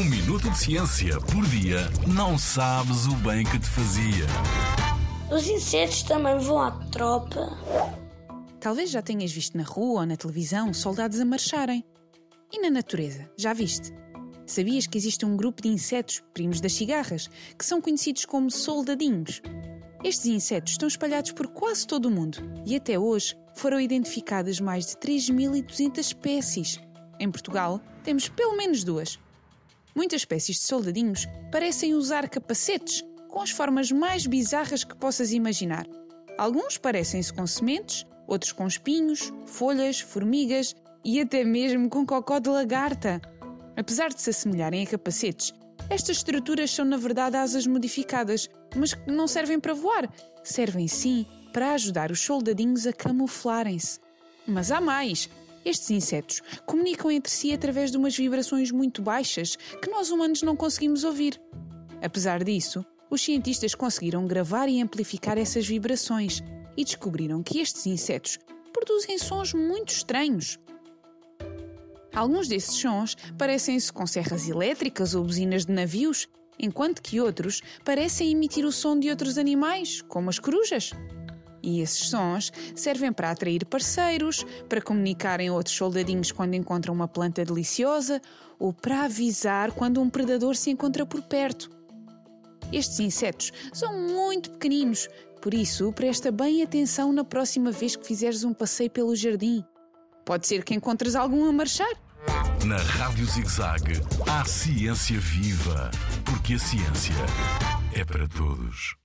Um minuto de ciência por dia não sabes o bem que te fazia. Os insetos também vão à tropa. Talvez já tenhas visto na rua ou na televisão soldados a marcharem. E na natureza, já viste? Sabias que existe um grupo de insetos, primos das cigarras, que são conhecidos como soldadinhos? Estes insetos estão espalhados por quase todo o mundo e até hoje foram identificadas mais de 3.200 espécies. Em Portugal, temos pelo menos duas. Muitas espécies de soldadinhos parecem usar capacetes com as formas mais bizarras que possas imaginar. Alguns parecem-se com sementes, outros com espinhos, folhas, formigas e até mesmo com cocó de lagarta. Apesar de se assemelharem a capacetes, estas estruturas são na verdade asas modificadas, mas que não servem para voar. Servem sim para ajudar os soldadinhos a camuflarem-se. Mas há mais! Estes insetos comunicam entre si através de umas vibrações muito baixas que nós humanos não conseguimos ouvir. Apesar disso, os cientistas conseguiram gravar e amplificar essas vibrações e descobriram que estes insetos produzem sons muito estranhos. Alguns desses sons parecem-se com serras elétricas ou buzinas de navios, enquanto que outros parecem emitir o som de outros animais, como as corujas. E esses sons servem para atrair parceiros, para comunicarem outros soldadinhos quando encontram uma planta deliciosa ou para avisar quando um predador se encontra por perto. Estes insetos são muito pequeninos, por isso presta bem atenção na próxima vez que fizeres um passeio pelo jardim. Pode ser que encontres algum a marchar. Na Rádio ZigZag, há ciência viva, porque a ciência é para todos.